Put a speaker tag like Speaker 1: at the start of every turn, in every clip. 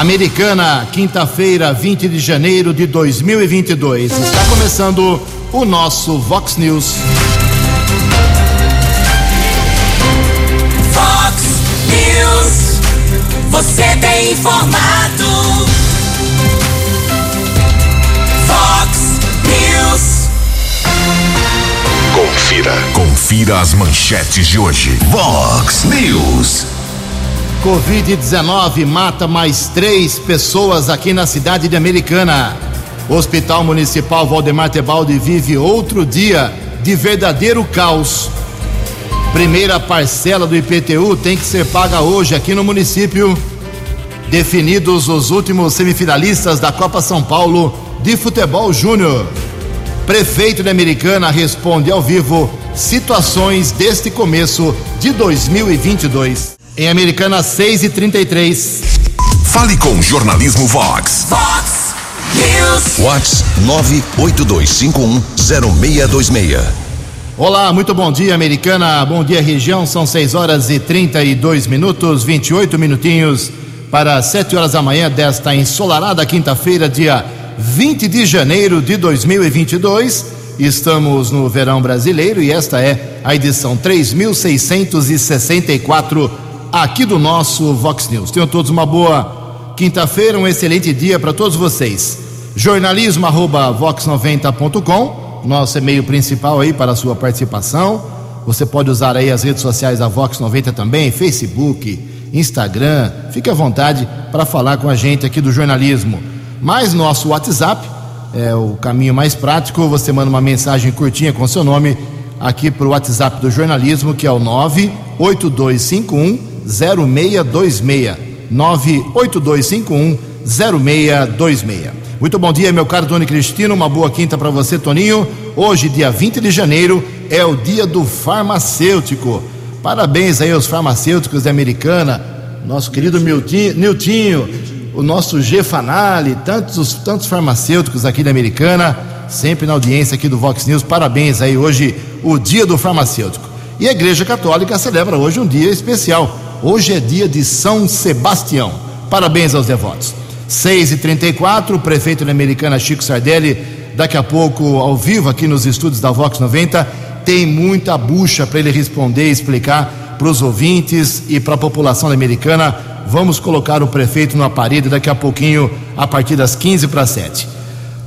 Speaker 1: Americana, quinta-feira, 20 de janeiro de 2022. Está começando o nosso Vox News.
Speaker 2: Vox News. Você tem informado. Vox News.
Speaker 3: Confira. Confira as manchetes de hoje. Vox News.
Speaker 1: Covid-19 mata mais três pessoas aqui na cidade de Americana. O Hospital Municipal Valdemar Tebaldi vive outro dia de verdadeiro caos. Primeira parcela do IPTU tem que ser paga hoje aqui no município. Definidos os últimos semifinalistas da Copa São Paulo de Futebol Júnior. Prefeito de Americana responde ao vivo situações deste começo de 2022. Em Americana 6 e 33.
Speaker 3: Fale com o Jornalismo Vox.
Speaker 2: Vox News.
Speaker 3: Vox 982510626.
Speaker 1: Olá, muito bom dia, Americana. Bom dia, região. São 6 horas e 32 minutos, 28 minutinhos para 7 horas da manhã desta ensolarada quinta-feira, dia 20 de janeiro de 2022. Estamos no verão brasileiro e esta é a edição 3664 aqui do nosso Vox News. Tenham todos uma boa quinta-feira, um excelente dia para todos vocês. Jornalismo arroba vox90.com, nosso e-mail principal aí para a sua participação. Você pode usar aí as redes sociais da Vox 90 também, Facebook, Instagram. Fique à vontade para falar com a gente aqui do jornalismo. Mas nosso WhatsApp é o caminho mais prático. Você manda uma mensagem curtinha com seu nome aqui para o WhatsApp do jornalismo, que é o 98251 0626. 98251 0626. Muito bom dia, meu caro Tony Cristino. Uma boa quinta para você, Toninho. Hoje, dia 20 de janeiro, é o dia do farmacêutico. Parabéns aí aos farmacêuticos da Americana, nosso querido Niltinho, o nosso G Fanali, tantos, tantos farmacêuticos aqui da Americana, sempre na audiência aqui do Vox News. Parabéns aí hoje, o dia do farmacêutico. E a Igreja Católica celebra hoje um dia especial. Hoje é dia de São Sebastião. Parabéns aos devotos. 6 e 34 o prefeito da Americana Chico Sardelli, daqui a pouco ao vivo aqui nos estúdios da Vox 90, tem muita bucha para ele responder e explicar para os ouvintes e para a população da Americana. Vamos colocar o prefeito no aparelho daqui a pouquinho, a partir das 15 para 7.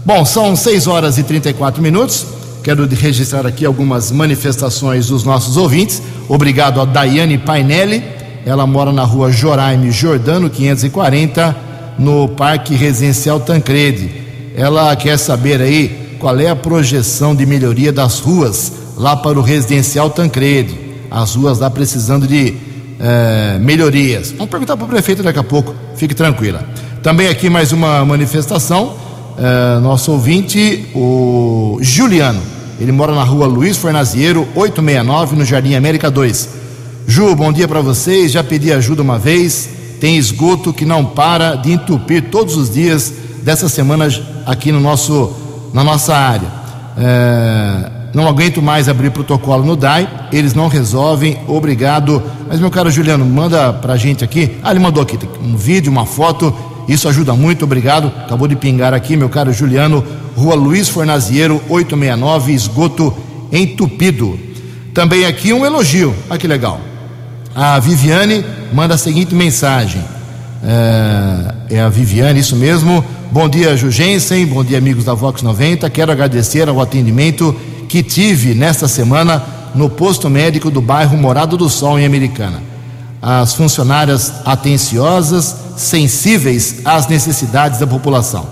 Speaker 1: Bom, são 6 horas e 34 minutos. Quero registrar aqui algumas manifestações dos nossos ouvintes. Obrigado a Daiane Painelli. Ela mora na rua Joraime Jordano, 540, no Parque Residencial Tancredi. Ela quer saber aí qual é a projeção de melhoria das ruas lá para o Residencial Tancredi. As ruas lá precisando de eh, melhorias. Vamos perguntar para o prefeito daqui a pouco, fique tranquila. Também aqui mais uma manifestação. eh, nosso ouvinte, o Juliano. Ele mora na rua Luiz Fornaziero, 869, no Jardim América 2. Ju, bom dia para vocês. Já pedi ajuda uma vez. Tem esgoto que não para de entupir todos os dias dessa semana aqui no nosso, na nossa área. É, não aguento mais abrir protocolo no DAI, eles não resolvem, obrigado. Mas, meu caro Juliano, manda pra gente aqui. Ah, ele mandou aqui um vídeo, uma foto, isso ajuda muito, obrigado. Acabou de pingar aqui, meu caro Juliano, Rua Luiz Fornaziero, 869, esgoto entupido. Também aqui um elogio, olha que legal. A Viviane manda a seguinte mensagem. É, é a Viviane, isso mesmo. Bom dia, Jugensen. Bom dia, amigos da Vox 90. Quero agradecer ao atendimento que tive nesta semana no posto médico do bairro Morado do Sol, em Americana. As funcionárias atenciosas, sensíveis às necessidades da população.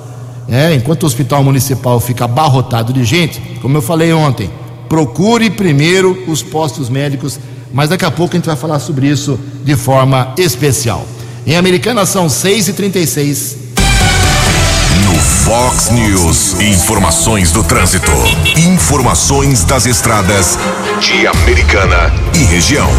Speaker 1: É, enquanto o hospital municipal fica abarrotado de gente, como eu falei ontem, procure primeiro os postos médicos, mas daqui a pouco a gente vai falar sobre isso de forma especial. Em Americana são 6h36.
Speaker 3: No Fox News, informações do trânsito. Informações das estradas de Americana e região.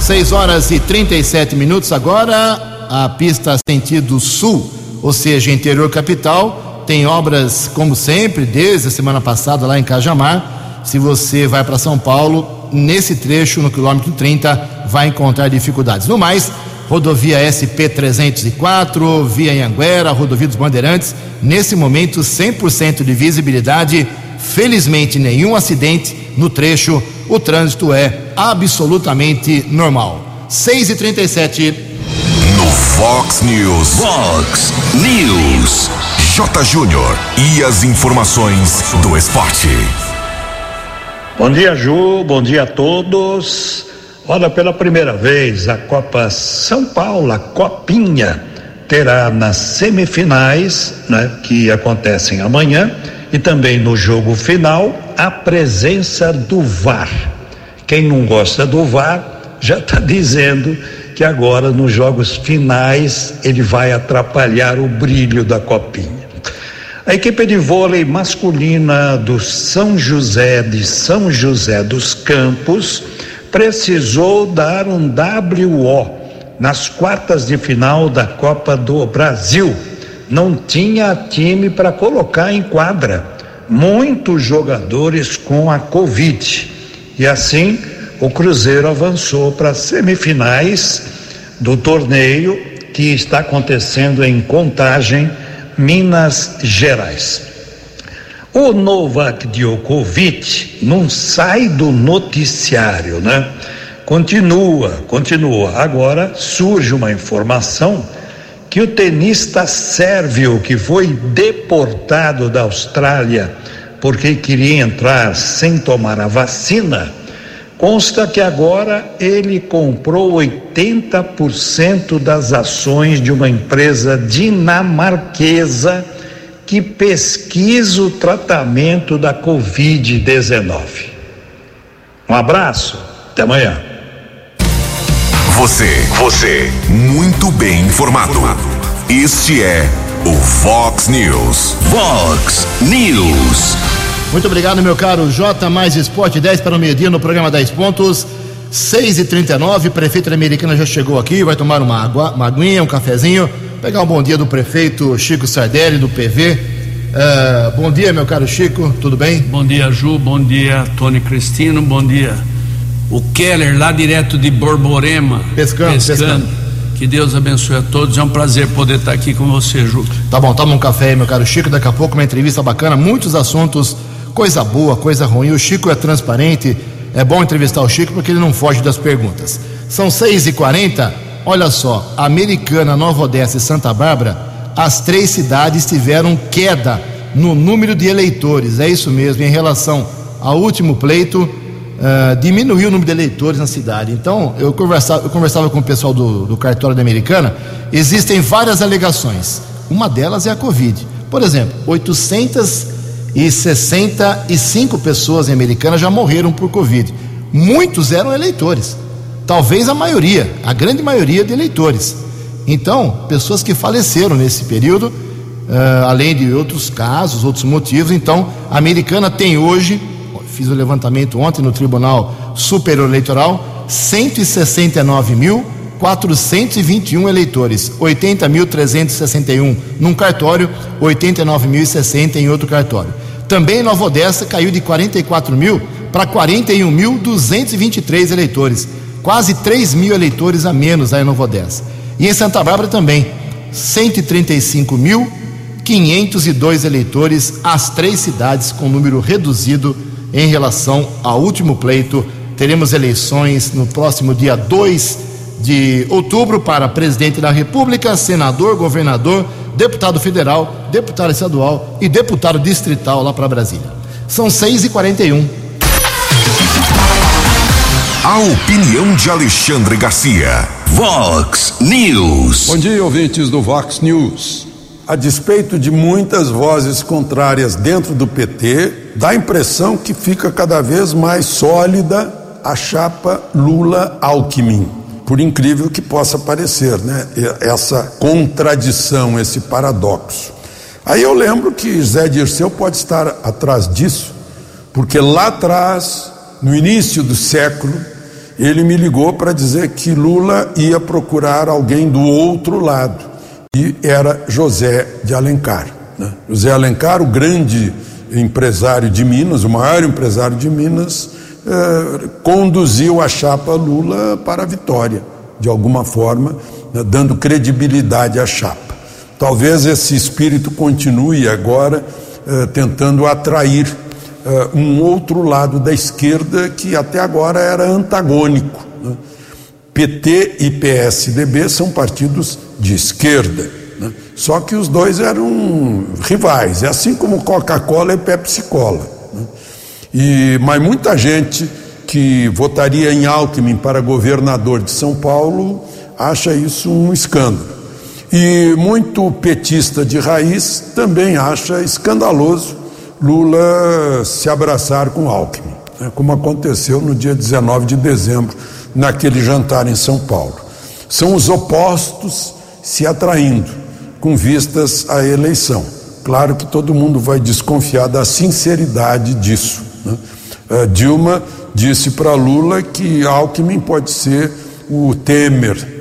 Speaker 1: 6 horas e 37 minutos agora. A pista sentido sul, ou seja, interior capital, tem obras como sempre, desde a semana passada lá em Cajamar. Se você vai para São Paulo, nesse trecho, no quilômetro 30, vai encontrar dificuldades. No mais, rodovia SP-304, via Anhanguera, rodovia dos Bandeirantes. Nesse momento, 100% de visibilidade. Felizmente, nenhum acidente no trecho. O trânsito é absolutamente normal. 6 e 37
Speaker 3: No Fox News. Fox News. J. Júnior. E as informações do esporte.
Speaker 4: Bom dia, Ju. Bom dia a todos. Olha, pela primeira vez, a Copa São Paulo, a Copinha, terá nas semifinais, né, que acontecem amanhã, e também no jogo final, a presença do VAR. Quem não gosta do VAR já está dizendo que agora nos jogos finais ele vai atrapalhar o brilho da Copinha. A equipe de vôlei masculina do São José de São José dos Campos precisou dar um WO nas quartas de final da Copa do Brasil. Não tinha time para colocar em quadra. Muitos jogadores com a Covid. E assim, o Cruzeiro avançou para as semifinais do torneio que está acontecendo em Contagem Minas Gerais. O Novak Djokovic não sai do noticiário, né? Continua, continua. Agora surge uma informação que o tenista sérvio que foi deportado da Austrália porque queria entrar sem tomar a vacina, consta que agora ele comprou 80% das ações de uma empresa dinamarquesa que pesquisa o tratamento da Covid-19. Um abraço, até amanhã.
Speaker 3: Você, você, muito bem informado. Este é o Fox News. Fox News.
Speaker 1: Muito obrigado, meu caro J. Mais Esporte 10 para o meio-dia no programa 10 Pontos. 6 e 39 prefeito da Americana já chegou aqui, vai tomar uma água, uma aguinha, um cafezinho, pegar um bom dia do prefeito Chico Sardelli, do PV. Uh, bom dia, meu caro Chico, tudo bem?
Speaker 5: Bom dia, Ju, bom dia, Tony Cristino, bom dia. O Keller, lá direto de Borborema.
Speaker 1: Pescando, pescando.
Speaker 5: Que Deus abençoe a todos, é um prazer poder estar aqui com você, Ju.
Speaker 1: Tá bom, toma um café aí, meu caro Chico, daqui a pouco uma entrevista bacana, muitos assuntos, coisa boa, coisa ruim. O Chico é transparente, é bom entrevistar o Chico porque ele não foge das perguntas. São 6h40, olha só, Americana, Nova Odessa e Santa Bárbara, as três cidades tiveram queda no número de eleitores. É isso mesmo, em relação ao último pleito, uh, diminuiu o número de eleitores na cidade. Então, eu conversava, eu conversava com o pessoal do, do cartório da Americana, existem várias alegações. Uma delas é a Covid. Por exemplo, 865 pessoas em Americana já morreram por Covid. Muitos eram eleitores. Talvez a maioria, a grande maioria de eleitores. Então, pessoas que faleceram nesse período, uh, além de outros casos, outros motivos. Então, a americana tem hoje, fiz o levantamento ontem no Tribunal Superior Eleitoral, 169.421 eleitores, 80.361 num cartório, 89.060 em outro cartório. Também Nova Odessa caiu de 44 mil para 41.223 eleitores, quase 3 mil eleitores a menos aí em Nova Odessa. E em Santa Bárbara também, 135.502 eleitores, as três cidades com número reduzido em relação ao último pleito. Teremos eleições no próximo dia 2 de outubro para presidente da República, senador, governador, deputado federal, deputado estadual e deputado distrital lá para Brasília. São 6 e 41
Speaker 3: A opinião de Alexandre Garcia. Vox News.
Speaker 6: Bom dia, ouvintes do Vox News. A despeito de muitas vozes contrárias dentro do PT, dá a impressão que fica cada vez mais sólida a chapa Lula-Alckmin. Por incrível que possa parecer, né? Essa contradição, esse paradoxo. Aí eu lembro que Zé Dirceu pode estar atrás disso, porque lá atrás, no início do século, ele me ligou para dizer que Lula ia procurar alguém do outro lado, e era José de Alencar. Né? José Alencar, o grande empresário de Minas, o maior empresário de Minas, eh, conduziu a chapa Lula para a vitória, de alguma forma, né, dando credibilidade à chapa. Talvez esse espírito continue agora eh, tentando atrair eh, um outro lado da esquerda que até agora era antagônico. Né? PT e PSDB são partidos de esquerda, né? só que os dois eram rivais, é assim como Coca-Cola e Pepsi-Cola. E, mas muita gente que votaria em Alckmin para governador de São Paulo acha isso um escândalo. E muito petista de raiz também acha escandaloso Lula se abraçar com Alckmin, né, como aconteceu no dia 19 de dezembro, naquele jantar em São Paulo. São os opostos se atraindo, com vistas à eleição. Claro que todo mundo vai desconfiar da sinceridade disso. Né? Uh, Dilma disse para Lula que Alckmin pode ser o Temer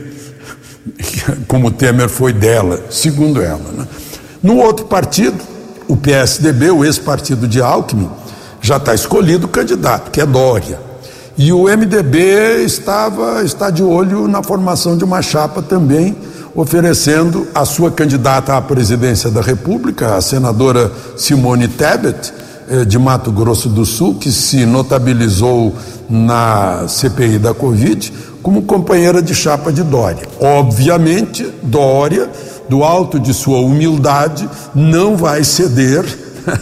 Speaker 6: como Temer foi dela, segundo ela. Né? No outro partido, o PSDB, o ex-partido de Alckmin, já está escolhido o candidato, que é Dória. E o MDB estava, está de olho na formação de uma chapa também, oferecendo a sua candidata à presidência da República, a senadora Simone Tebet, de Mato Grosso do Sul, que se notabilizou na CPI da Covid, como companheira de chapa de Dória. Obviamente, Dória, do alto de sua humildade, não vai ceder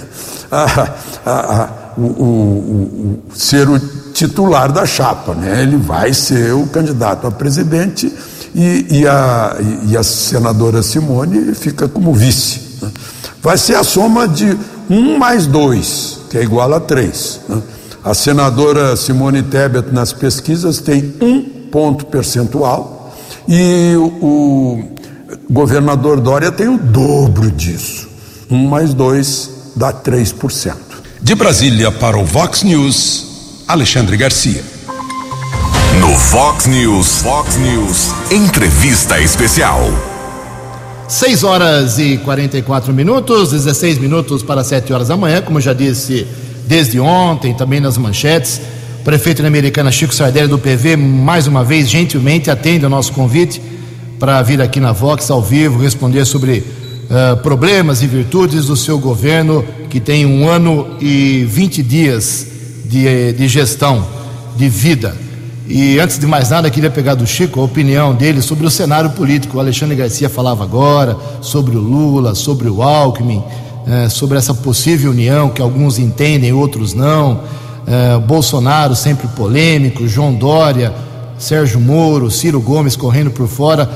Speaker 6: a, a, a o, o, o, ser o titular da chapa, né? Ele vai ser o candidato a presidente e, e, a, e a senadora Simone fica como vice. Né? Vai ser a soma de um mais dois, que é igual a três. Né? A senadora Simone Tebet nas pesquisas tem um ponto percentual e o, o governador Dória tem o dobro disso. Um mais dois dá 3%.
Speaker 3: De Brasília para o Vox News, Alexandre Garcia. No Vox News, Vox News, entrevista especial.
Speaker 1: 6 horas e 44 minutos, 16 minutos para 7 horas da manhã, como já disse desde ontem, também nas manchetes. Prefeito da Americana Chico Sardelli do PV, mais uma vez, gentilmente atende ao nosso convite para vir aqui na Vox ao vivo responder sobre uh, problemas e virtudes do seu governo, que tem um ano e 20 dias de, de gestão, de vida. E antes de mais nada, queria pegar do Chico a opinião dele sobre o cenário político. O Alexandre Garcia falava agora sobre o Lula, sobre o Alckmin, eh, sobre essa possível união que alguns entendem, outros não. É, Bolsonaro sempre polêmico, João Dória, Sérgio Moro, Ciro Gomes correndo por fora.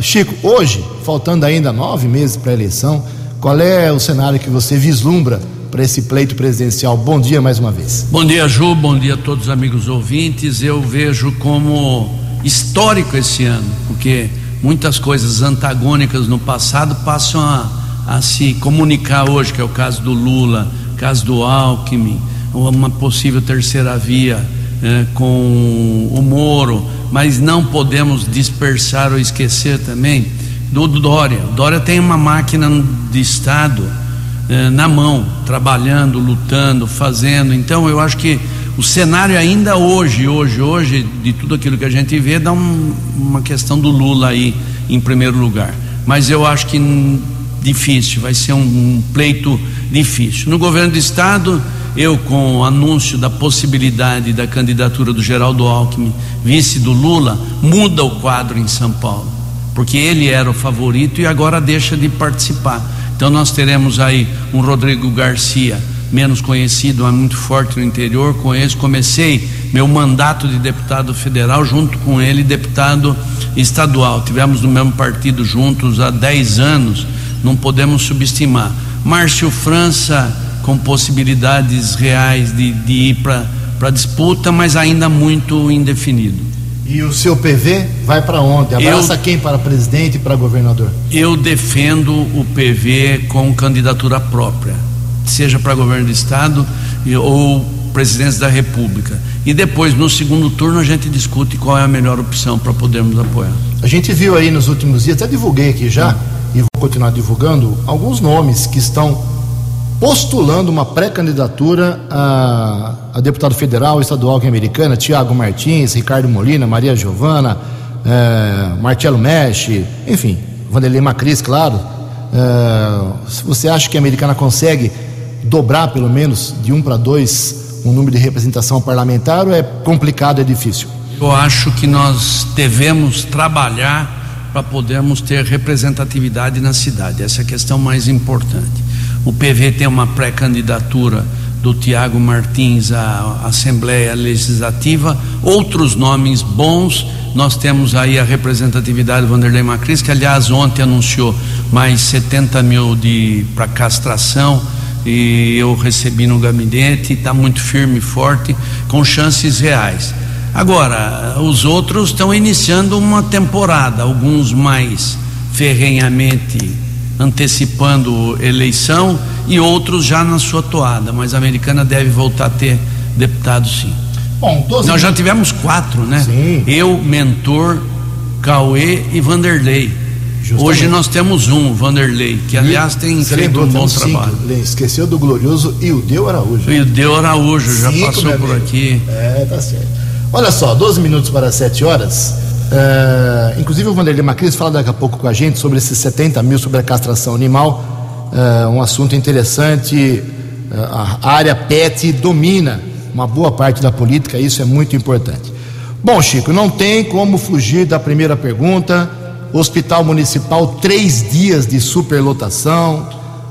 Speaker 1: Chico, hoje, faltando ainda nove meses para a eleição, qual é o cenário que você vislumbra para esse pleito presidencial? Bom dia mais uma vez.
Speaker 5: Bom dia, Ju, bom dia a todos os amigos ouvintes. Eu vejo como histórico esse ano, porque muitas coisas antagônicas no passado passam a, a se comunicar hoje, que é o caso do Lula, caso do Alckmin uma possível terceira via é, com o Moro, mas não podemos dispersar ou esquecer também do Dória. Dória tem uma máquina de Estado é, na mão, trabalhando, lutando, fazendo. Então eu acho que o cenário ainda hoje, hoje, hoje, de tudo aquilo que a gente vê, dá um, uma questão do Lula aí em primeiro lugar. Mas eu acho que difícil, vai ser um, um pleito difícil. No governo do estado eu com o anúncio da possibilidade da candidatura do Geraldo Alckmin, vice do Lula, muda o quadro em São Paulo, porque ele era o favorito e agora deixa de participar. Então nós teremos aí um Rodrigo Garcia, menos conhecido, mas muito forte no interior. Esse comecei meu mandato de deputado federal junto com ele, deputado estadual. Tivemos no mesmo partido juntos há 10 anos, não podemos subestimar. Márcio França com possibilidades reais de, de ir para disputa, mas ainda muito indefinido.
Speaker 1: E o seu PV vai para onde? Abraça eu, quem para presidente e para governador?
Speaker 5: Eu defendo o PV com candidatura própria, seja para governo do estado ou presidência da república. E depois, no segundo turno, a gente discute qual é a melhor opção para podermos apoiar.
Speaker 1: A gente viu aí nos últimos dias, até divulguei aqui já, e vou continuar divulgando, alguns nomes que estão postulando uma pré-candidatura a, a, deputado federal estadual que é americana, Tiago Martins, Ricardo Molina, Maria Giovana, é, Marcelo Mesh, enfim, Vanderlei Macris, claro. É, você acha que a americana consegue dobrar pelo menos de um para dois o número de representação parlamentar ou é complicado, é difícil?
Speaker 5: Eu acho que nós devemos trabalhar para podermos ter representatividade na cidade. Essa é a questão mais importante. O PV tem uma pré-candidatura do Tiago Martins à Assembleia Legislativa, outros nomes bons. Nós temos aí a representatividade do Vanderlei Macris, que aliás ontem anunciou mais 70 mil para castração e eu recebi no gabinete, está muito firme e forte, com chances reais. Agora, os outros estão iniciando uma temporada, alguns mais ferrenhamente antecipando eleição e outros já na sua toada, mas a americana deve voltar a ter deputados sim. Bom, 12... Nós já tivemos quatro, né? Sim. Eu, Mentor, Cauê e Vanderlei. Justamente. Hoje nós temos um, Vanderlei, que aliás tem feito um bom trabalho.
Speaker 1: Cinco. Esqueceu do glorioso Ildeu Araújo.
Speaker 5: Ildeu Araújo, já Cinco, passou por aqui.
Speaker 1: É, tá certo. Olha só, 12 minutos para 7 horas. Uh, inclusive o Vanderlei Macris fala daqui a pouco com a gente sobre esses 70 mil sobre a castração animal. Uh, um assunto interessante. Uh, a área PET domina uma boa parte da política, isso é muito importante. Bom, Chico, não tem como fugir da primeira pergunta. Hospital Municipal, três dias de superlotação,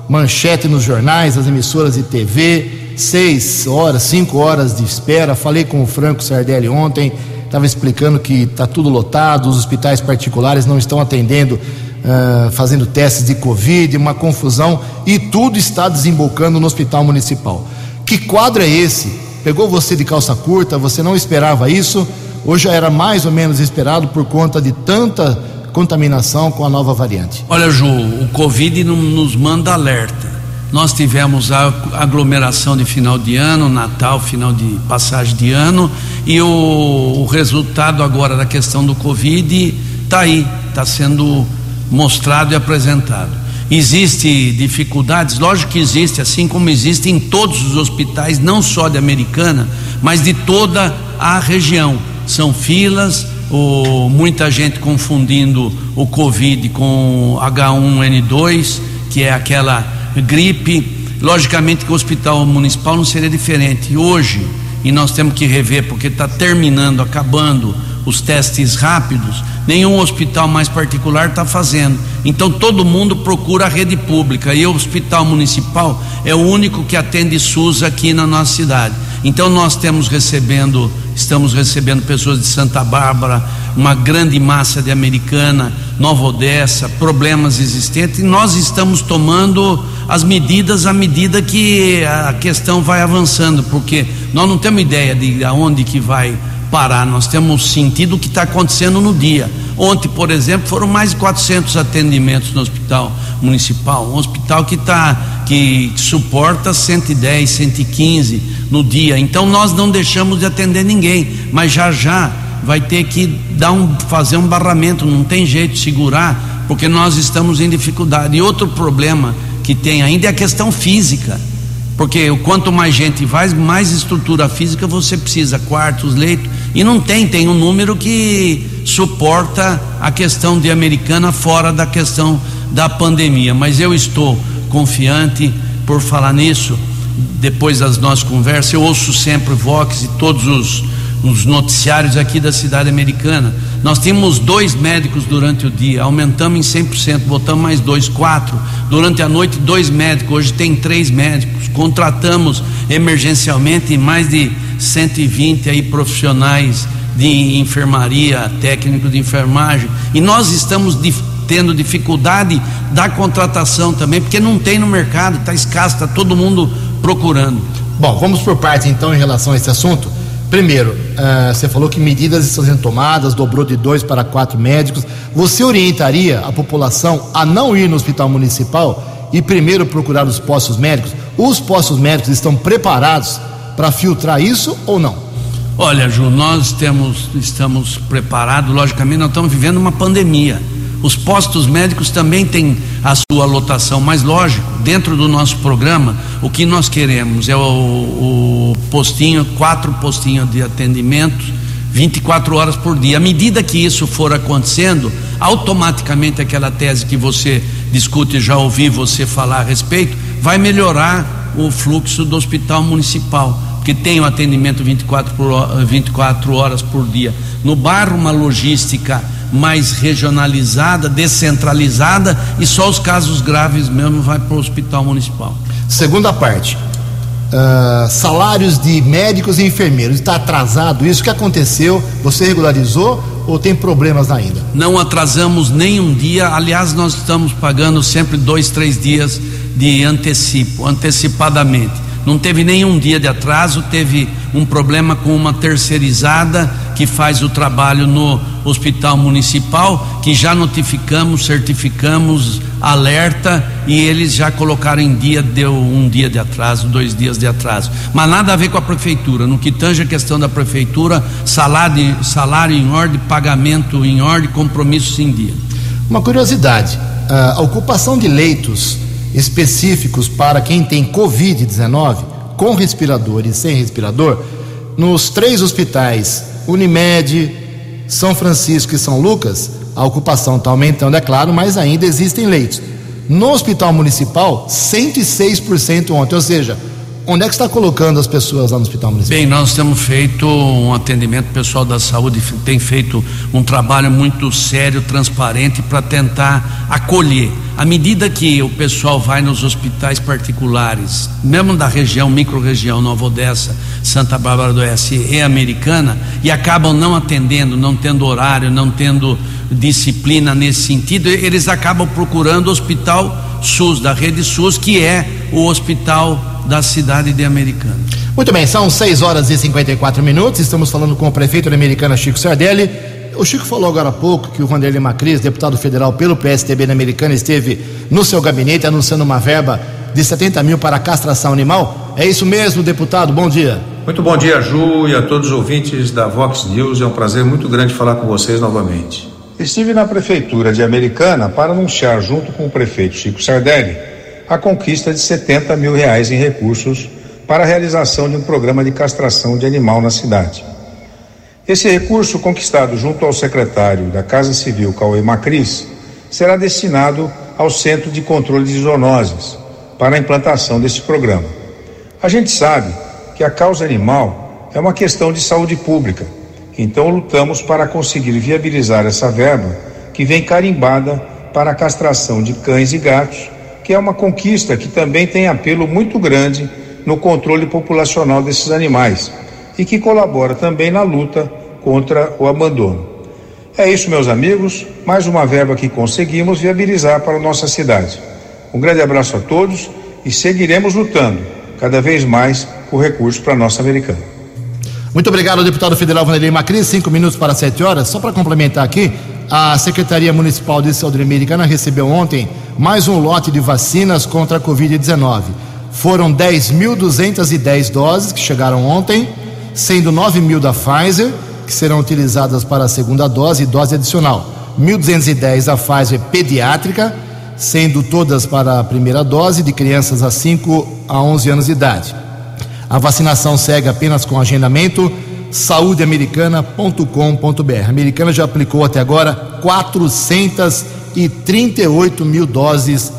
Speaker 1: manchete nos jornais, as emissoras de TV, seis horas, cinco horas de espera. Falei com o Franco Sardelli ontem estava explicando que está tudo lotado, os hospitais particulares não estão atendendo, uh, fazendo testes de Covid, uma confusão e tudo está desembocando no hospital municipal. Que quadro é esse? Pegou você de calça curta, você não esperava isso, ou já era mais ou menos esperado por conta de tanta contaminação com a nova variante?
Speaker 5: Olha, Ju, o Covid não nos manda alerta nós tivemos a aglomeração de final de ano, Natal, final de passagem de ano, e o, o resultado agora da questão do Covid está aí, está sendo mostrado e apresentado. Existem dificuldades, lógico que existe, assim como existe em todos os hospitais, não só de Americana, mas de toda a região. São filas, ou muita gente confundindo o Covid com H1N2, que é aquela gripe. Logicamente que o hospital municipal não seria diferente. Hoje, e nós temos que rever, porque está terminando, acabando os testes rápidos, nenhum hospital mais particular está fazendo. Então todo mundo procura a rede pública e o hospital municipal é o único que atende SUS aqui na nossa cidade. Então nós temos recebendo, estamos recebendo pessoas de Santa Bárbara, uma grande massa de Americana, Nova Odessa, problemas existentes, e nós estamos tomando as medidas à medida que a questão vai avançando, porque nós não temos ideia de aonde que vai parar, nós temos sentido o que está acontecendo no dia. Ontem, por exemplo, foram mais de 400 atendimentos no hospital municipal, um hospital que tá que suporta 110, 115 no dia. Então nós não deixamos de atender ninguém, mas já já vai ter que dar um fazer um barramento, não tem jeito de segurar, porque nós estamos em dificuldade. E outro problema que tem ainda é a questão física. Porque quanto mais gente vai, mais estrutura física você precisa, quartos, leitos, e não tem, tem um número que suporta a questão de americana fora da questão da pandemia. Mas eu estou confiante por falar nisso, depois das nossas conversas, eu ouço sempre Vox e todos os nos noticiários aqui da cidade americana. Nós tínhamos dois médicos durante o dia, aumentamos em 100%, botamos mais dois, quatro. Durante a noite, dois médicos, hoje tem três médicos. Contratamos emergencialmente mais de 120 aí profissionais de enfermaria, técnico de enfermagem. E nós estamos tendo dificuldade da contratação também, porque não tem no mercado, está escasso, está todo mundo procurando.
Speaker 1: Bom, vamos por partes então em relação a esse assunto. Primeiro, uh, você falou que medidas estão sendo tomadas, dobrou de dois para quatro médicos. Você orientaria a população a não ir no hospital municipal e primeiro procurar os postos médicos? Os postos médicos estão preparados para filtrar isso ou não?
Speaker 5: Olha, Ju, nós temos, estamos preparados, logicamente, nós estamos vivendo uma pandemia. Os postos médicos também têm a sua lotação, mas lógico, dentro do nosso programa, o que nós queremos é o, o postinho, quatro postinhos de atendimento 24 horas por dia. À medida que isso for acontecendo, automaticamente aquela tese que você discute, já ouvi você falar a respeito, vai melhorar o fluxo do hospital municipal, porque tem o atendimento 24, por, 24 horas por dia. No bairro, uma logística mais regionalizada, descentralizada e só os casos graves mesmo vai para o hospital municipal.
Speaker 1: Segunda parte, uh, salários de médicos e enfermeiros. Está atrasado isso? O que aconteceu? Você regularizou ou tem problemas ainda?
Speaker 5: Não atrasamos nem um dia. Aliás, nós estamos pagando sempre dois, três dias de antecipo, antecipadamente. Não teve nenhum dia de atraso, teve um problema com uma terceirizada que faz o trabalho no hospital municipal, que já notificamos, certificamos, alerta e eles já colocaram em dia, deu um dia de atraso, dois dias de atraso. Mas nada a ver com a prefeitura. No que tange a questão da prefeitura, salário, salário em ordem, pagamento em ordem, compromissos em dia.
Speaker 1: Uma curiosidade: a ocupação de leitos específicos para quem tem Covid-19, com respirador e sem respirador, nos três hospitais, Unimed, São Francisco e São Lucas, a ocupação está aumentando, é claro, mas ainda existem leitos. No hospital municipal, 106% ontem, ou seja, Onde é que está colocando as pessoas lá no Hospital Municipal?
Speaker 5: Bem, nós temos feito um atendimento, o pessoal da saúde tem feito um trabalho muito sério, transparente, para tentar acolher. À medida que o pessoal vai nos hospitais particulares, mesmo da região, micro-região, Nova Odessa, Santa Bárbara do Oeste e Americana, e acabam não atendendo, não tendo horário, não tendo disciplina nesse sentido, eles acabam procurando o hospital SUS, da rede SUS, que é o hospital da cidade de Americana.
Speaker 1: Muito bem, são 6 horas e 54 minutos. Estamos falando com o prefeito de Americana, Chico Sardelli. O Chico falou agora há pouco que o Vanderlei Macris, deputado federal pelo PSTB na Americana, esteve no seu gabinete anunciando uma verba de 70 mil para castração animal. É isso mesmo, deputado? Bom dia.
Speaker 7: Muito bom dia, Ju, e a todos os ouvintes da Vox News. É um prazer muito grande falar com vocês novamente. Estive na prefeitura de Americana para anunciar, junto com o prefeito Chico Sardelli, a conquista de 70 mil reais em recursos para a realização de um programa de castração de animal na cidade. Esse recurso, conquistado junto ao secretário da Casa Civil, Cauê Macris, será destinado ao Centro de Controle de Zoonoses para a implantação desse programa. A gente sabe que a causa animal é uma questão de saúde pública, então lutamos para conseguir viabilizar essa verba que vem carimbada para a castração de cães e gatos que é uma conquista que também tem apelo muito grande no controle populacional desses animais e que colabora também na luta contra o abandono. É isso, meus amigos, mais uma verba que conseguimos viabilizar para a nossa cidade. Um grande abraço a todos e seguiremos lutando cada vez mais por recursos para a nossa americana.
Speaker 1: Muito obrigado, deputado federal Vanderlei Macri. Cinco minutos para sete horas. Só para complementar aqui, a Secretaria Municipal de Saúde Americana recebeu ontem mais um lote de vacinas contra a Covid-19. Foram 10.210 doses que chegaram ontem, sendo 9 mil da Pfizer, que serão utilizadas para a segunda dose e dose adicional. 1.210 da Pfizer pediátrica, sendo todas para a primeira dose de crianças a 5 a 11 anos de idade. A vacinação segue apenas com agendamento saudeamericana.com.br. A Americana já aplicou até agora 438 mil doses.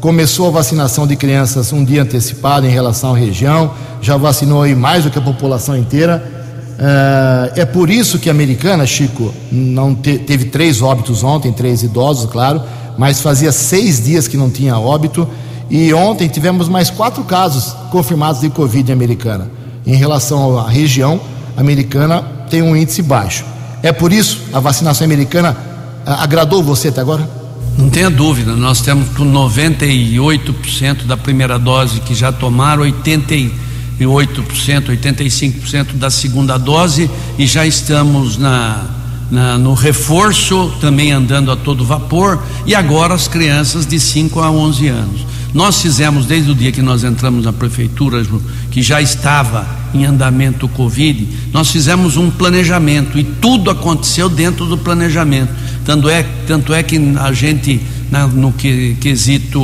Speaker 1: Começou a vacinação de crianças um dia antecipado em relação à região, já vacinou aí mais do que a população inteira. É, é por isso que a Americana, Chico, não te, teve três óbitos ontem, três idosos, claro, mas fazia seis dias que não tinha óbito. E ontem tivemos mais quatro casos confirmados de Covid americana. Em relação à região, americana tem um índice baixo. É por isso a vacinação americana ah, agradou você até agora?
Speaker 5: Não tenha dúvida, nós temos com 98% da primeira dose que já tomaram, 88%, 85% da segunda dose e já estamos na, na, no reforço, também andando a todo vapor, e agora as crianças de 5 a 11 anos. Nós fizemos desde o dia que nós entramos na prefeitura, que já estava em andamento o Covid, nós fizemos um planejamento e tudo aconteceu dentro do planejamento. Tanto é, tanto é que a gente, na, no que, quesito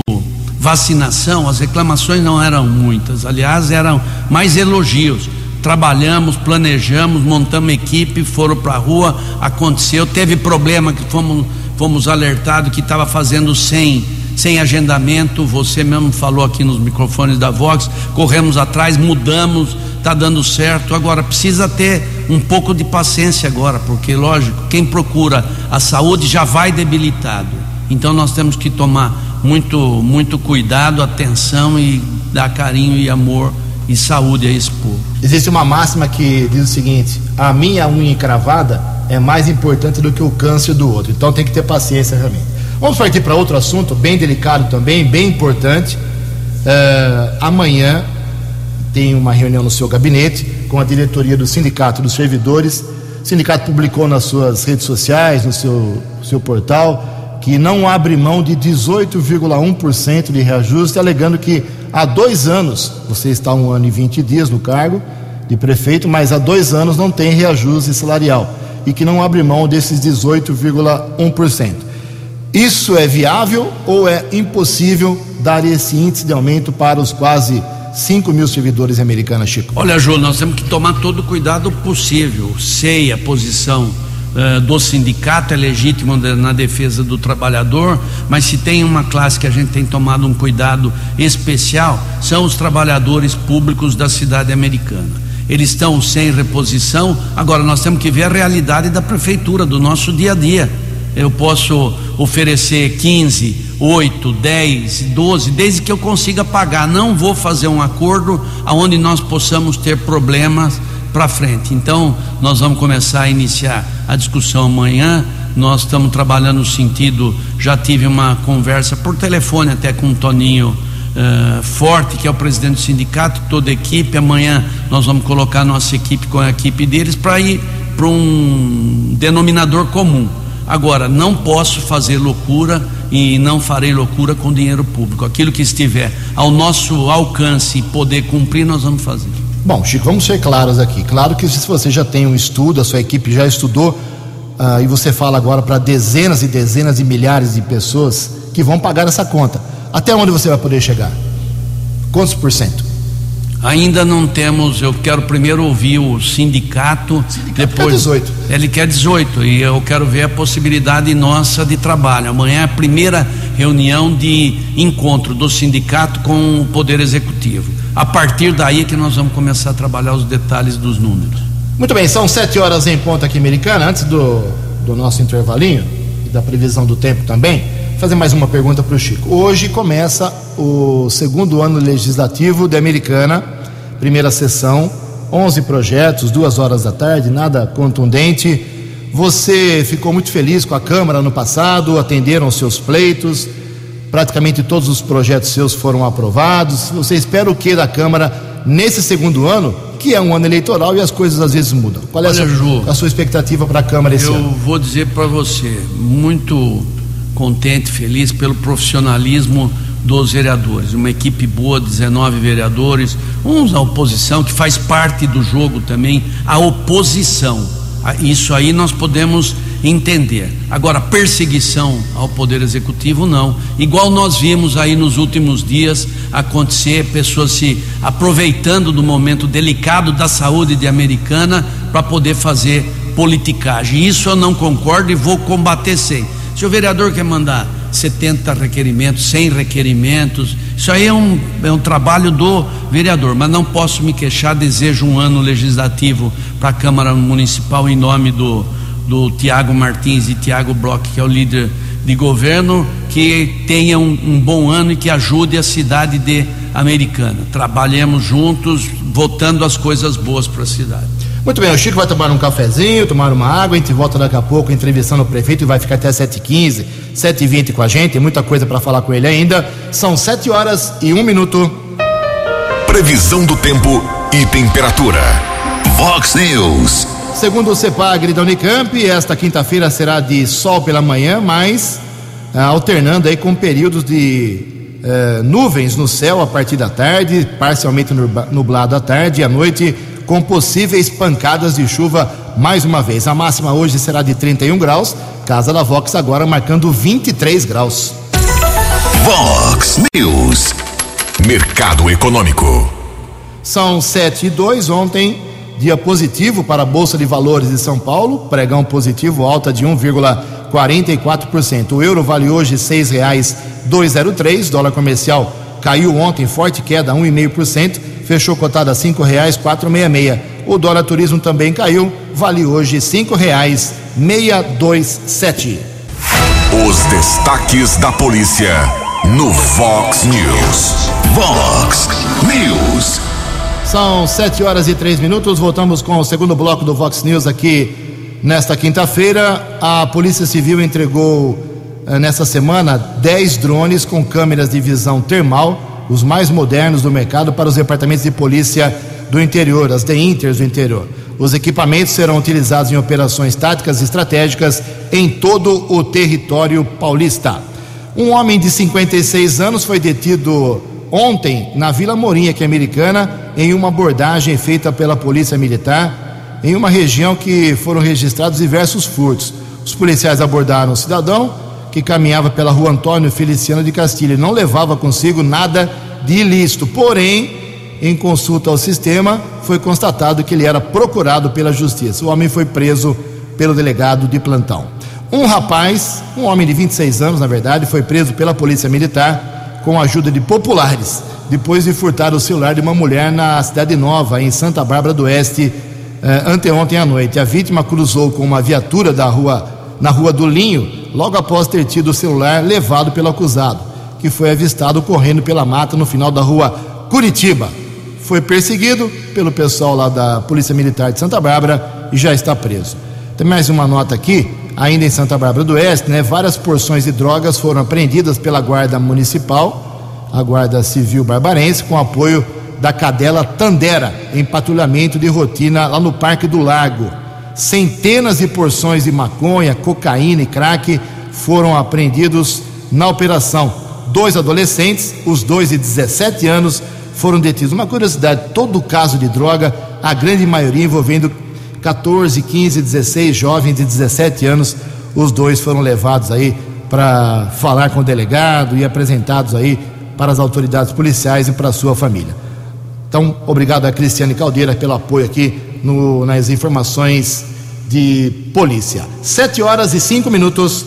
Speaker 5: vacinação, as reclamações não eram muitas, aliás, eram mais elogios. trabalhamos, planejamos, montamos equipe, foram para a rua, aconteceu, teve problema que fomos, fomos alertados que estava fazendo sem sem agendamento, você mesmo falou aqui nos microfones da Vox, corremos atrás, mudamos, está dando certo. Agora precisa ter um pouco de paciência agora, porque lógico, quem procura a saúde já vai debilitado. Então nós temos que tomar muito muito cuidado, atenção e dar carinho e amor e saúde a esse povo.
Speaker 1: Existe uma máxima que diz o seguinte: a minha unha encravada é mais importante do que o câncer do outro. Então tem que ter paciência realmente. Vamos partir para outro assunto bem delicado também, bem importante. Uh, amanhã tem uma reunião no seu gabinete com a diretoria do Sindicato dos Servidores. O sindicato publicou nas suas redes sociais, no seu, seu portal, que não abre mão de 18,1% de reajuste, alegando que há dois anos, você está um ano e 20 dias no cargo de prefeito, mas há dois anos não tem reajuste salarial e que não abre mão desses 18,1%. Isso é viável ou é impossível dar esse índice de aumento para os quase 5 mil servidores americanos, Chico?
Speaker 5: Olha, Jô, nós temos que tomar todo o cuidado possível. Sei a posição uh, do sindicato, é legítimo na defesa do trabalhador, mas se tem uma classe que a gente tem tomado um cuidado especial, são os trabalhadores públicos da cidade americana eles estão sem reposição. Agora nós temos que ver a realidade da prefeitura, do nosso dia a dia eu posso oferecer 15, 8, 10, 12, desde que eu consiga pagar. Não vou fazer um acordo aonde nós possamos ter problemas para frente. Então, nós vamos começar a iniciar a discussão amanhã. Nós estamos trabalhando no sentido, já tive uma conversa por telefone até com o Toninho uh, Forte, que é o presidente do sindicato, toda a equipe. Amanhã nós vamos colocar nossa equipe com a equipe deles para ir para um denominador comum Agora, não posso fazer loucura e não farei loucura com dinheiro público. Aquilo que estiver ao nosso alcance e poder cumprir, nós vamos fazer.
Speaker 1: Bom, Chico, vamos ser claros aqui. Claro que se você já tem um estudo, a sua equipe já estudou, uh, e você fala agora para dezenas e dezenas de milhares de pessoas que vão pagar essa conta. Até onde você vai poder chegar? Quantos por cento?
Speaker 5: Ainda não temos, eu quero primeiro ouvir o sindicato, sindicato depois
Speaker 1: quer 18.
Speaker 5: Ele quer 18 e eu quero ver a possibilidade nossa de trabalho. Amanhã é a primeira reunião de encontro do sindicato com o poder executivo. A partir daí que nós vamos começar a trabalhar os detalhes dos números.
Speaker 1: Muito bem, são sete horas em ponto aqui americana, antes do, do nosso intervalinho e da previsão do tempo também fazer mais uma pergunta para o Chico. Hoje começa o segundo ano legislativo da Americana, primeira sessão, 11 projetos, duas horas da tarde, nada contundente. Você ficou muito feliz com a Câmara no passado, atenderam os seus pleitos, praticamente todos os projetos seus foram aprovados. Você espera o que da Câmara nesse segundo ano, que é um ano eleitoral e as coisas às vezes mudam? Qual é Olha, a, sua, Ju, a sua expectativa para a Câmara esse
Speaker 5: eu
Speaker 1: ano?
Speaker 5: Eu vou dizer para você, muito contente, feliz pelo profissionalismo dos vereadores. Uma equipe boa, 19 vereadores, uns a oposição, que faz parte do jogo também, a oposição. Isso aí nós podemos entender. Agora, perseguição ao Poder Executivo, não. Igual nós vimos aí nos últimos dias acontecer, pessoas se aproveitando do momento delicado da saúde de Americana para poder fazer politicagem. Isso eu não concordo e vou combater sem. Se o vereador quer mandar 70 requerimentos, 100 requerimentos, isso aí é um, é um trabalho do vereador, mas não posso me queixar. Desejo um ano legislativo para a Câmara Municipal em nome do, do Tiago Martins e Tiago Bloch, que é o líder de governo, que tenha um, um bom ano e que ajude a cidade de Americana. Trabalhemos juntos, votando as coisas boas para a cidade.
Speaker 1: Muito bem, o Chico vai tomar um cafezinho, tomar uma água, a gente volta daqui a pouco entrevistando o prefeito e vai ficar até 7h15, 7h20 com a gente, tem muita coisa para falar com ele ainda. São 7 horas e um minuto.
Speaker 3: Previsão do tempo e temperatura. Vox News.
Speaker 1: Segundo o CEPAGRI da Unicamp, esta quinta-feira será de sol pela manhã, mas ah, alternando aí com períodos de eh, nuvens no céu a partir da tarde, parcialmente nublado à tarde e à noite com possíveis pancadas de chuva mais uma vez. A máxima hoje será de 31 graus, Casa da Vox agora marcando 23 graus.
Speaker 3: Vox News, Mercado Econômico.
Speaker 1: São 7 e 2. Ontem dia positivo para a Bolsa de Valores de São Paulo, pregão positivo, alta de 1,44%. O euro vale hoje R$ 6,203, dólar comercial caiu ontem, forte queda, 1,5%, fechou cotado a R$ 5,466. O dólar turismo também caiu, vale hoje R$ 5,627.
Speaker 3: Os destaques da polícia no Vox News. Vox News.
Speaker 1: São sete horas e três minutos. Voltamos com o segundo bloco do Vox News aqui nesta quinta-feira. A Polícia Civil entregou eh, nessa semana 10 drones com câmeras de visão termal, os mais modernos do mercado, para os departamentos de polícia do interior, as DEINTERs do interior. Os equipamentos serão utilizados em operações táticas e estratégicas em todo o território paulista. Um homem de 56 anos foi detido ontem na Vila Morim, aqui americana, em uma abordagem feita pela Polícia Militar em uma região que foram registrados diversos furtos. Os policiais abordaram o cidadão que caminhava pela rua Antônio Feliciano de Castilho. Não levava consigo nada de ilícito, porém, em consulta ao sistema, foi constatado que ele era procurado pela justiça. O homem foi preso pelo delegado de plantão. Um rapaz, um homem de 26 anos, na verdade, foi preso pela Polícia Militar com a ajuda de populares, depois de furtar o celular de uma mulher na Cidade Nova, em Santa Bárbara do Oeste, eh, anteontem à noite. A vítima cruzou com uma viatura da rua, na rua do Linho, logo após ter tido o celular levado pelo acusado, que foi avistado correndo pela mata no final da rua Curitiba. Foi perseguido pelo pessoal lá da Polícia Militar de Santa Bárbara e já está preso. Tem mais uma nota aqui ainda em Santa Bárbara do Oeste, né, várias porções de drogas foram apreendidas pela Guarda Municipal, a Guarda Civil Barbarense, com apoio da cadela Tandera, em patrulhamento de rotina lá no Parque do Lago. Centenas de porções de maconha, cocaína e crack foram apreendidos na operação. Dois adolescentes, os dois de 17 anos, foram detidos. Uma curiosidade: todo caso de droga, a grande maioria envolvendo 14, 15, 16 jovens de 17 anos, os dois foram levados aí para falar com o delegado e apresentados aí para as autoridades policiais e para a sua família. Então, obrigado a Cristiane Caldeira pelo apoio aqui no, nas informações de polícia. Sete horas e cinco minutos.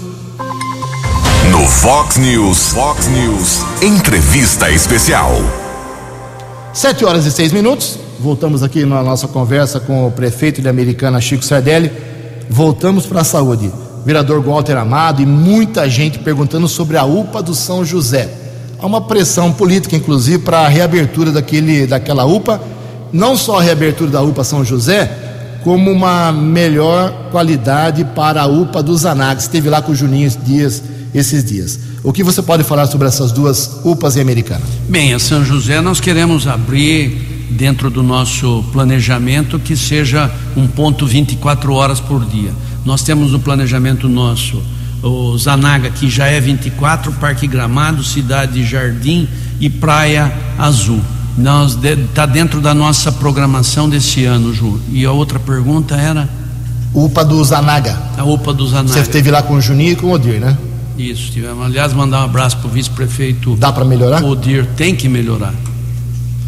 Speaker 3: No Fox News, Fox News, entrevista especial.
Speaker 1: Sete horas e seis minutos. Voltamos aqui na nossa conversa com o prefeito de Americana, Chico Sardelli. Voltamos para a saúde. Vereador Walter Amado e muita gente perguntando sobre a UPA do São José. Há uma pressão política, inclusive, para a reabertura daquele, daquela UPA. Não só a reabertura da UPA São José, como uma melhor qualidade para a UPA do Zanaga. Esteve lá com o Juninho Dias esses dias. O que você pode falar sobre essas duas UPAs em Americana?
Speaker 5: Bem, a São José nós queremos abrir dentro do nosso planejamento que seja um ponto 24 horas por dia. Nós temos no planejamento nosso o Zanaga, que já é 24, Parque Gramado, Cidade Jardim e Praia Azul. Nós está dentro da nossa programação desse ano, Ju. E a outra pergunta era
Speaker 1: UPA do Zanaga.
Speaker 5: A UPA do Zanaga.
Speaker 1: Você esteve lá com o Juninho e com o Odir, né?
Speaker 5: Isso, tivemos. Aliás, mandar um abraço para o vice-prefeito.
Speaker 1: Dá para melhorar?
Speaker 5: Odir tem que melhorar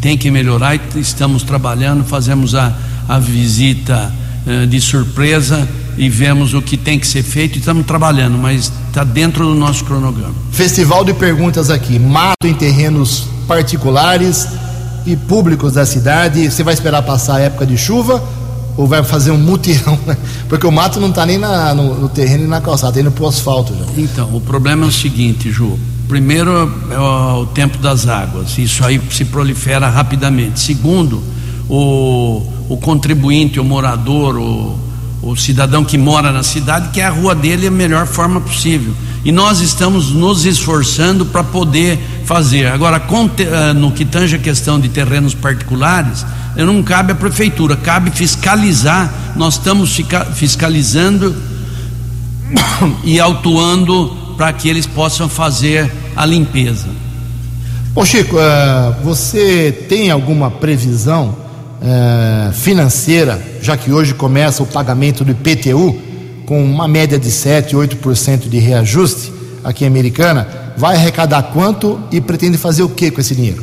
Speaker 5: tem que melhorar e estamos trabalhando, fazemos a, a visita eh, de surpresa e vemos o que tem que ser feito e estamos trabalhando, mas está dentro do nosso cronograma.
Speaker 1: Festival de perguntas aqui, mato em terrenos particulares e públicos da cidade, você vai esperar passar a época de chuva ou vai fazer um mutirão, né? Porque o mato não está nem na, no, no, terreno e na calçada, está indo para o asfalto já.
Speaker 5: Então, o problema é o seguinte, Ju, Primeiro é o tempo das águas, isso aí se prolifera rapidamente. Segundo, o, o contribuinte, o morador, o, o cidadão que mora na cidade quer a rua dele a melhor forma possível. E nós estamos nos esforçando para poder fazer. Agora, eh, no que tange a questão de terrenos particulares, não cabe à prefeitura, cabe fiscalizar. Nós estamos fiscalizando e autuando para que eles possam fazer a limpeza.
Speaker 1: Ô Chico, uh, você tem alguma previsão uh, financeira, já que hoje começa o pagamento do IPTU, com uma média de 7, 8% de reajuste aqui em Americana, vai arrecadar quanto e pretende fazer o que com esse dinheiro?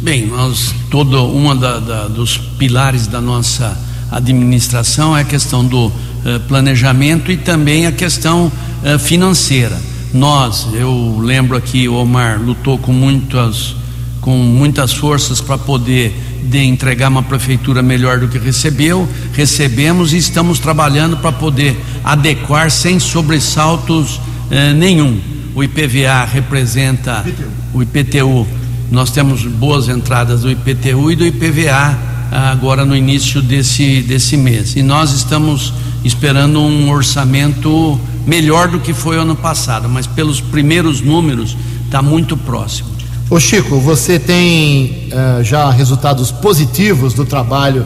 Speaker 5: Bem, nós todo uma da, da, dos pilares da nossa administração é a questão do eh, planejamento e também a questão eh, financeira. Nós, eu lembro aqui, o Omar lutou com muitas, com muitas forças para poder de entregar uma prefeitura melhor do que recebeu, recebemos e estamos trabalhando para poder adequar sem sobressaltos eh, nenhum. O IPVA representa o IPTU. Nós temos boas entradas do IPTU e do IPVA agora no início desse, desse mês. E nós estamos esperando um orçamento melhor do que foi ano passado, mas pelos primeiros números está muito próximo.
Speaker 1: Ô Chico, você tem uh, já resultados positivos do trabalho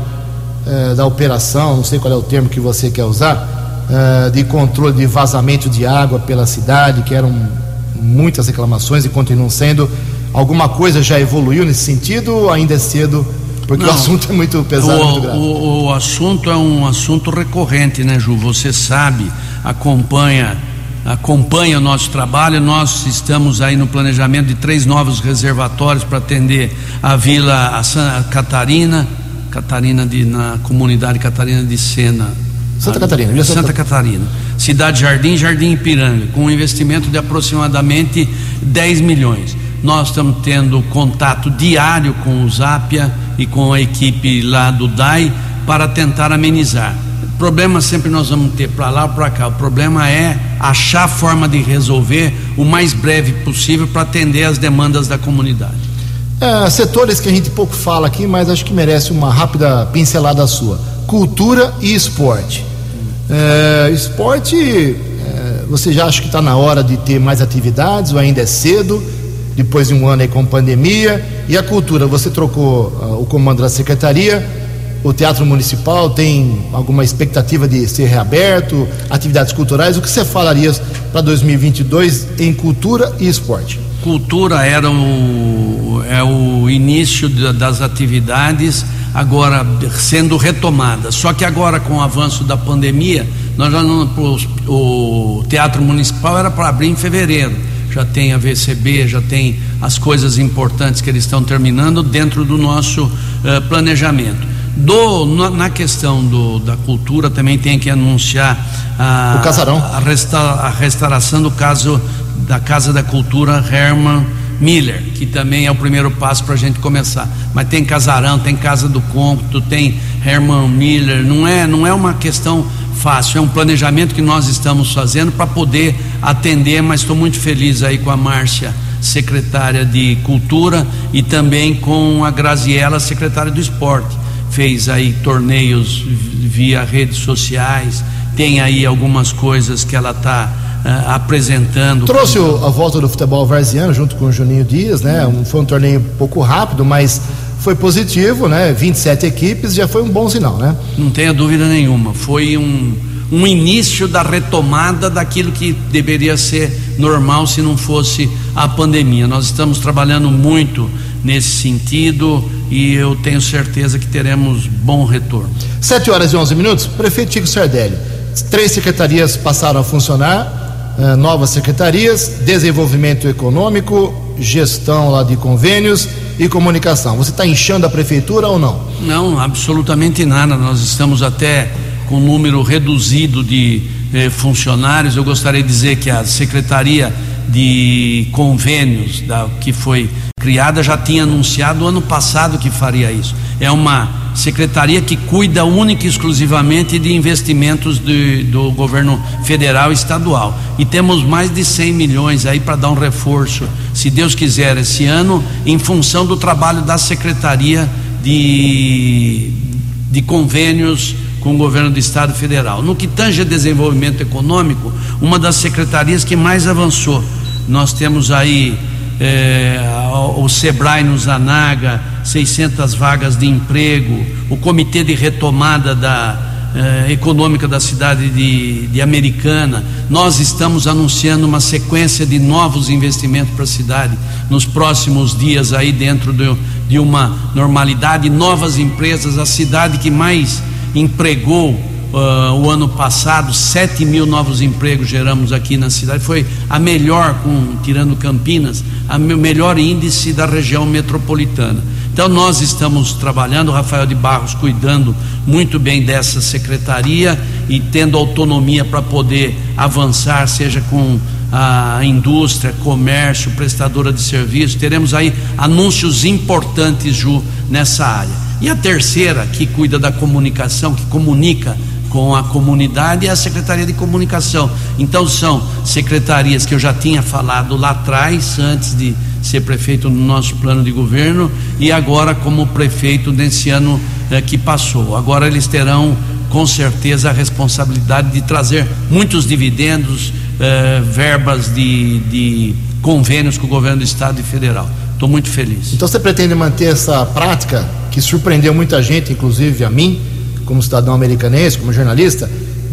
Speaker 1: uh, da operação, não sei qual é o termo que você quer usar, uh, de controle de vazamento de água pela cidade, que eram muitas reclamações e continuam sendo. Alguma coisa já evoluiu nesse sentido ou ainda é cedo? Porque não, o assunto é muito pesado,
Speaker 5: o,
Speaker 1: muito grave.
Speaker 5: O, o assunto é um assunto recorrente, né, Ju? Você sabe, acompanha acompanha o nosso trabalho. Nós estamos aí no planejamento de três novos reservatórios para atender a Vila a Santa Catarina, Catarina de, na comunidade Catarina de Sena.
Speaker 1: Santa Catarina, Vila
Speaker 5: Santa, Santa Catarina. Cidade Jardim, Jardim Ipiranga, com um investimento de aproximadamente 10 milhões. Nós estamos tendo contato diário com o Zápia e com a equipe lá do DAI para tentar amenizar. Problema sempre nós vamos ter para lá ou para cá. O problema é achar a forma de resolver o mais breve possível para atender as demandas da comunidade.
Speaker 1: É, setores que a gente pouco fala aqui, mas acho que merece uma rápida pincelada sua: cultura e esporte. É, esporte, é, você já acha que está na hora de ter mais atividades ou ainda é cedo? Depois de um ano aí com pandemia. E a cultura, você trocou uh, o comando da secretaria o Teatro Municipal tem alguma expectativa de ser reaberto, atividades culturais? O que você falaria para 2022 em cultura e esporte?
Speaker 5: Cultura era o, é o início das atividades, agora sendo retomadas. Só que agora, com o avanço da pandemia, nós já não, o, o Teatro Municipal era para abrir em fevereiro. Já tem a VCB, já tem as coisas importantes que eles estão terminando dentro do nosso uh, planejamento. Do, na questão do, da cultura também tem que anunciar a. A, resta, a restauração do caso da Casa da Cultura Herman Miller, que também é o primeiro passo para a gente começar. Mas tem casarão, tem Casa do Cômputo, tem Herman Miller, não é, não é uma questão fácil, é um planejamento que nós estamos fazendo para poder atender, mas estou muito feliz aí com a Márcia, secretária de Cultura, e também com a Graziela, secretária do Esporte fez aí torneios via redes sociais, tem aí algumas coisas que ela está uh, apresentando.
Speaker 1: Trouxe a volta do futebol varziano junto com o Juninho Dias, né? Um, foi um torneio um pouco rápido, mas foi positivo, né? 27 equipes, já foi um bom sinal, né?
Speaker 5: Não tenha dúvida nenhuma. Foi um, um início da retomada daquilo que deveria ser normal se não fosse a pandemia. Nós estamos trabalhando muito nesse sentido e eu tenho certeza que teremos bom retorno.
Speaker 1: 7 horas e 11 minutos. Prefeito Tico Sardelli, três secretarias passaram a funcionar, uh, novas secretarias, desenvolvimento econômico, gestão lá de convênios e comunicação. Você está inchando a prefeitura ou não?
Speaker 5: Não, absolutamente nada. Nós estamos até com um número reduzido de eh, funcionários. Eu gostaria de dizer que a secretaria de convênios da, que foi criada já tinha anunciado ano passado que faria isso. É uma secretaria que cuida única e exclusivamente de investimentos de, do governo federal e estadual. E temos mais de 100 milhões aí para dar um reforço, se Deus quiser, esse ano, em função do trabalho da secretaria de, de convênios com o governo do estado federal. No que tange a desenvolvimento econômico, uma das secretarias que mais avançou. Nós temos aí é, o Sebrae no Zanaga, 600 vagas de emprego, o Comitê de Retomada da é, Econômica da cidade de, de Americana. Nós estamos anunciando uma sequência de novos investimentos para a cidade nos próximos dias aí dentro de, de uma normalidade, novas empresas, a cidade que mais empregou uh, o ano passado, 7 mil novos empregos geramos aqui na cidade. Foi a melhor, com, tirando Campinas, a melhor índice da região metropolitana. Então nós estamos trabalhando, o Rafael de Barros cuidando muito bem dessa secretaria e tendo autonomia para poder avançar, seja com a indústria, comércio, prestadora de serviços. Teremos aí anúncios importantes, Ju, nessa área. E a terceira, que cuida da comunicação, que comunica com a comunidade, é a Secretaria de Comunicação. Então são secretarias que eu já tinha falado lá atrás, antes de ser prefeito no nosso plano de governo, e agora como prefeito nesse ano eh, que passou. Agora eles terão com certeza a responsabilidade de trazer muitos dividendos, eh, verbas de, de convênios com o governo do estado e federal. Estou muito feliz.
Speaker 1: Então você pretende manter essa prática que surpreendeu muita gente, inclusive a mim, como cidadão americanense, como jornalista,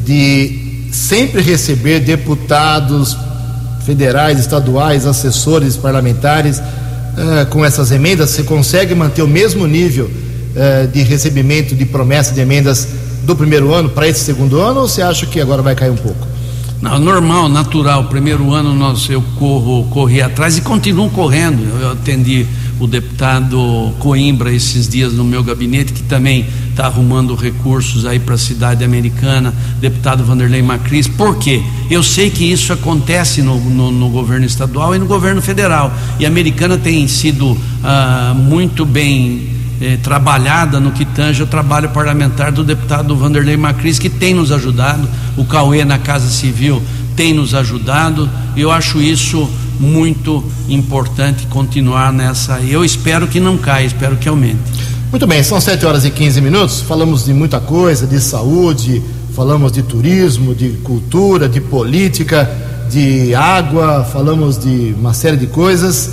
Speaker 1: de sempre receber deputados federais, estaduais, assessores parlamentares uh, com essas emendas? Você consegue manter o mesmo nível uh, de recebimento de promessa de emendas do primeiro ano para esse segundo ano ou você acha que agora vai cair um pouco?
Speaker 5: Não, normal, natural. Primeiro ano nós eu corro, corri atrás e continuo correndo. Eu atendi o deputado Coimbra esses dias no meu gabinete, que também está arrumando recursos aí para a cidade americana, deputado Vanderlei Macris. Por quê? Eu sei que isso acontece no, no, no governo estadual e no governo federal. E a americana tem sido ah, muito bem eh, trabalhada no que tange o trabalho parlamentar do deputado Vanderlei Macris, que tem nos ajudado, o Cauê na Casa Civil tem nos ajudado, eu acho isso muito importante continuar nessa. Eu espero que não caia, espero que aumente.
Speaker 1: Muito bem, são 7 horas e 15 minutos. Falamos de muita coisa, de saúde, falamos de turismo, de cultura, de política, de água, falamos de uma série de coisas.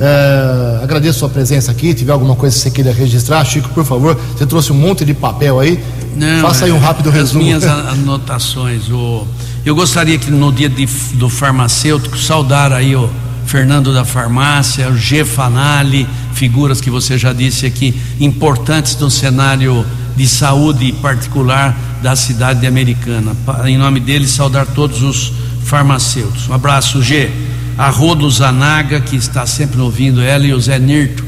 Speaker 1: É, agradeço a sua presença aqui. Se tiver alguma coisa que você queira registrar, Chico, por favor, você trouxe um monte de papel aí.
Speaker 5: Não,
Speaker 1: Faça aí um rápido
Speaker 5: as
Speaker 1: resumo.
Speaker 5: minhas anotações. O, eu gostaria que no dia de, do farmacêutico saudar aí o Fernando da farmácia, o G Fanali, figuras que você já disse aqui, importantes no cenário de saúde particular da cidade de Americana. Em nome deles, saudar todos os farmacêuticos. Um abraço, G. A Rodo Zanaga, que está sempre ouvindo ela, e o Zé Nirto.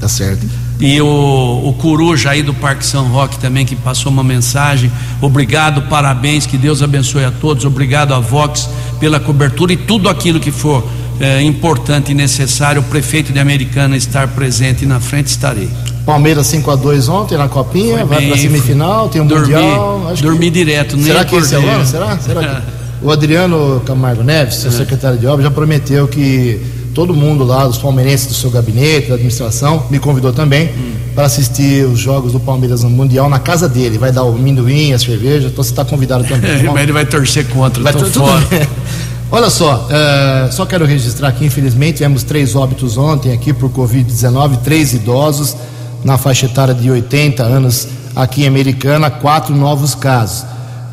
Speaker 1: Tá certo.
Speaker 5: E o, o Coruja aí do Parque São Roque também, que passou uma mensagem. Obrigado, parabéns, que Deus abençoe a todos. Obrigado a Vox pela cobertura e tudo aquilo que for é, importante e necessário. O prefeito de Americana estar presente na frente, estarei.
Speaker 1: Palmeiras 5 a 2 ontem na Copinha,
Speaker 5: Foi
Speaker 1: vai para semifinal, tem um
Speaker 5: dormi,
Speaker 1: mundial. acho que-
Speaker 5: dormi direto, nem
Speaker 1: Será que esse é o ano? Será? Será que... O Adriano Camargo Neves, seu secretário de obras, já prometeu que todo mundo lá, os palmeirenses do seu gabinete, da administração, me convidou também para assistir os jogos do Palmeiras no Mundial na casa dele. Vai dar o amendoim, a cerveja, então você está convidado também. tá?
Speaker 5: Mas ele vai torcer contra,
Speaker 1: Vai
Speaker 5: tô fora.
Speaker 1: Olha só, eh, só quero registrar aqui, infelizmente, tivemos três óbitos ontem aqui por Covid-19, três idosos na faixa etária de 80 anos aqui em Americana, quatro novos casos.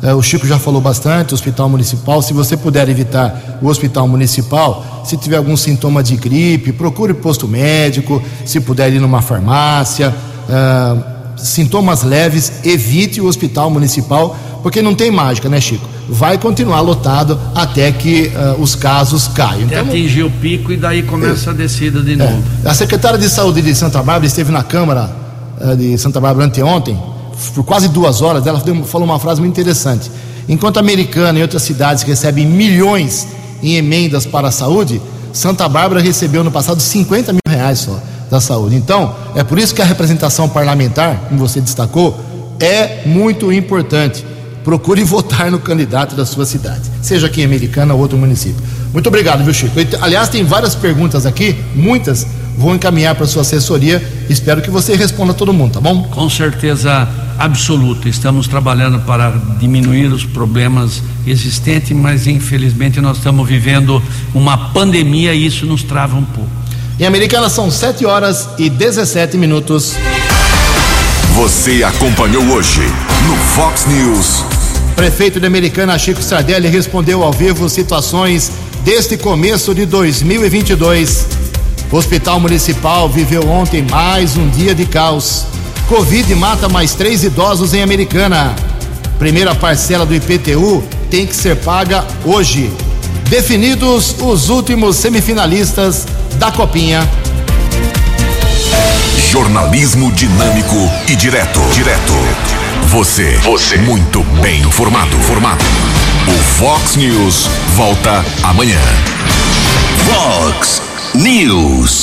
Speaker 1: Eh, o Chico já falou bastante, hospital municipal. Se você puder evitar o hospital municipal, se tiver algum sintoma de gripe, procure posto médico, se puder ir numa farmácia. ah, sintomas leves, evite o hospital municipal, porque não tem mágica, né, Chico? Vai continuar lotado até que ah, os casos caiam.
Speaker 5: Até
Speaker 1: Então,
Speaker 5: atingir o pico e daí começa a descida de novo.
Speaker 1: é, a secretária de Saúde de Santa Bárbara esteve na Câmara de Santa Bárbara anteontem, por quase duas horas. Ela falou uma frase muito interessante. Enquanto a Americana e outras cidades recebem milhões em emendas para a saúde, Santa Bárbara recebeu no passado 50 mil reais só da saúde. Então, é por isso que a representação parlamentar, como você destacou, é muito importante. Procure votar no candidato da sua cidade, seja aqui em Americana ou outro município. Muito obrigado, viu, Chico? Aliás, tem várias perguntas aqui, muitas vou encaminhar para sua assessoria. Espero que você responda todo mundo, tá bom?
Speaker 5: Com certeza absoluta. Estamos trabalhando para diminuir os problemas existentes, mas infelizmente nós estamos vivendo uma pandemia e isso nos trava um pouco.
Speaker 1: Em Americana são 7 horas e 17 minutos.
Speaker 3: Você acompanhou hoje no Fox News.
Speaker 1: Prefeito de Americana, Chico Sardelli, respondeu ao vivo situações deste começo de 2022. O Hospital Municipal viveu ontem mais um dia de caos. Covid mata mais três idosos em Americana. Primeira parcela do IPTU tem que ser paga hoje. Definidos os últimos semifinalistas da Copinha.
Speaker 3: Jornalismo dinâmico e direto. Direto. Você. Você. Muito bem informado. Formado. O Fox News volta amanhã. Fox News.